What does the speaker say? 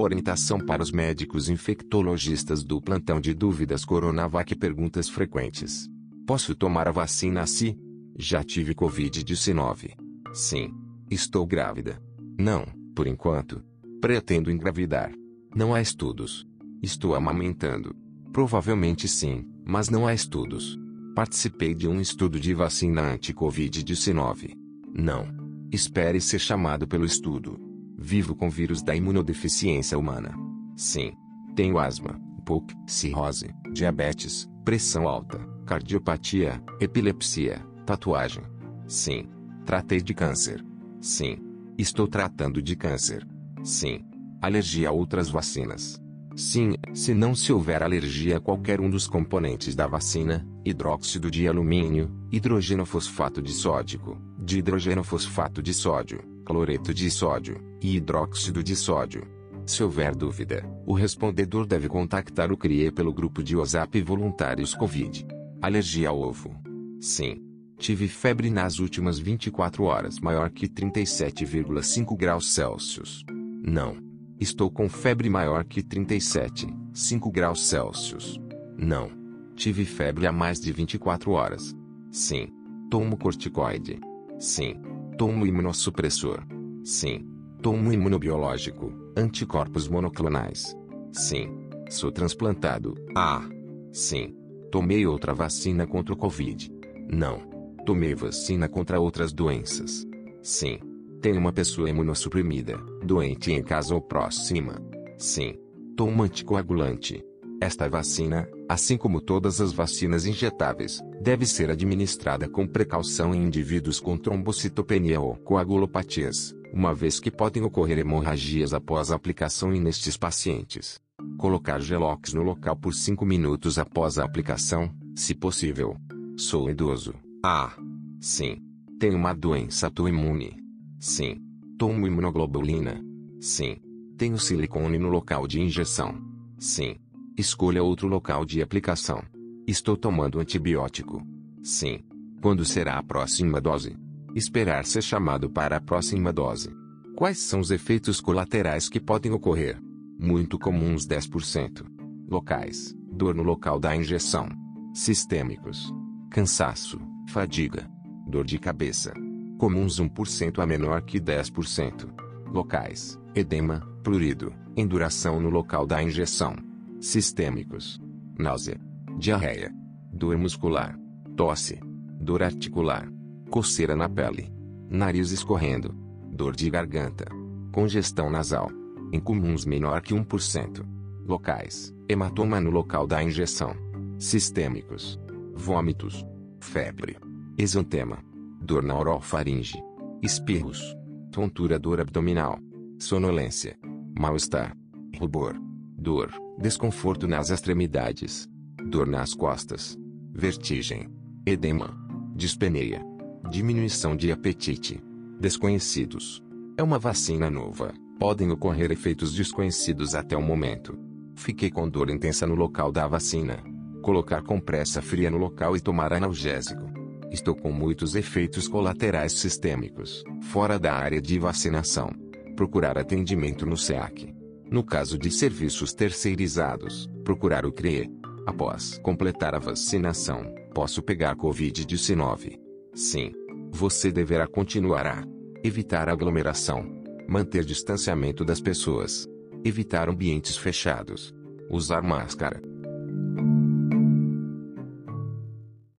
Orientação para os médicos infectologistas do plantão de dúvidas Coronavac Perguntas frequentes. Posso tomar a vacina se? Já tive Covid-19. Sim. Estou grávida. Não, por enquanto. Pretendo engravidar. Não há estudos. Estou amamentando. Provavelmente sim, mas não há estudos. Participei de um estudo de vacina anti-Covid-19. Não. Espere ser chamado pelo estudo. Vivo com vírus da imunodeficiência humana. Sim. Tenho asma, POC, cirrose, diabetes, pressão alta, cardiopatia, epilepsia, tatuagem. Sim. Tratei de câncer. Sim. Estou tratando de câncer. Sim. Alergia a outras vacinas. Sim, se não se houver alergia a qualquer um dos componentes da vacina, hidróxido de alumínio, hidrogeno fosfato de sódico, de hidrogeno fosfato de sódio, cloreto de sódio e hidróxido de sódio. Se houver dúvida, o respondedor deve contactar o CRIE pelo grupo de WhatsApp Voluntários Covid. Alergia ao ovo. Sim. Tive febre nas últimas 24 horas maior que 37,5 graus Celsius. Não. Estou com febre maior que 37, 5 graus Celsius. Não. Tive febre há mais de 24 horas. Sim. Tomo corticoide. Sim. Tomo imunossupressor. Sim. Tomo imunobiológico, anticorpos monoclonais. Sim. Sou transplantado. Ah. Sim. Tomei outra vacina contra o Covid. Não. Tomei vacina contra outras doenças. Sim. Tem uma pessoa imunossuprimida, doente em casa ou próxima. Sim. Toma anticoagulante. Esta vacina, assim como todas as vacinas injetáveis, deve ser administrada com precaução em indivíduos com trombocitopenia ou coagulopatias, uma vez que podem ocorrer hemorragias após a aplicação e nestes pacientes. Colocar Gelox no local por 5 minutos após a aplicação, se possível. Sou idoso. Ah. Sim. Tenho uma doença autoimune. Sim. Tomo imunoglobulina. Sim. Tenho silicone no local de injeção. Sim. Escolha outro local de aplicação. Estou tomando antibiótico. Sim. Quando será a próxima dose? Esperar ser chamado para a próxima dose. Quais são os efeitos colaterais que podem ocorrer? Muito comuns 10%. Locais: dor no local da injeção. Sistêmicos: cansaço, fadiga, dor de cabeça, comuns 1% a menor que 10%. Locais: edema, prurido, enduração no local da injeção. Sistêmicos: náusea, diarreia, dor muscular, tosse, dor articular, coceira na pele, nariz escorrendo, dor de garganta, congestão nasal. Incomuns menor que 1%. Locais: hematoma no local da injeção. Sistêmicos: vômitos, febre, exantema, dor na orofaringe, espirros, tontura dor abdominal, sonolência, mal-estar, rubor, dor, desconforto nas extremidades, dor nas costas, vertigem, edema, dispneia, diminuição de apetite. Desconhecidos. É uma vacina nova. Podem ocorrer efeitos desconhecidos até o momento. Fiquei com dor intensa no local da vacina. Colocar compressa fria no local e tomar analgésico. Estou com muitos efeitos colaterais sistêmicos, fora da área de vacinação. Procurar atendimento no SEAC. No caso de serviços terceirizados, procurar o CRE. Após completar a vacinação, posso pegar Covid-19. Sim. Você deverá continuar a evitar aglomeração, manter distanciamento das pessoas, evitar ambientes fechados, usar máscara,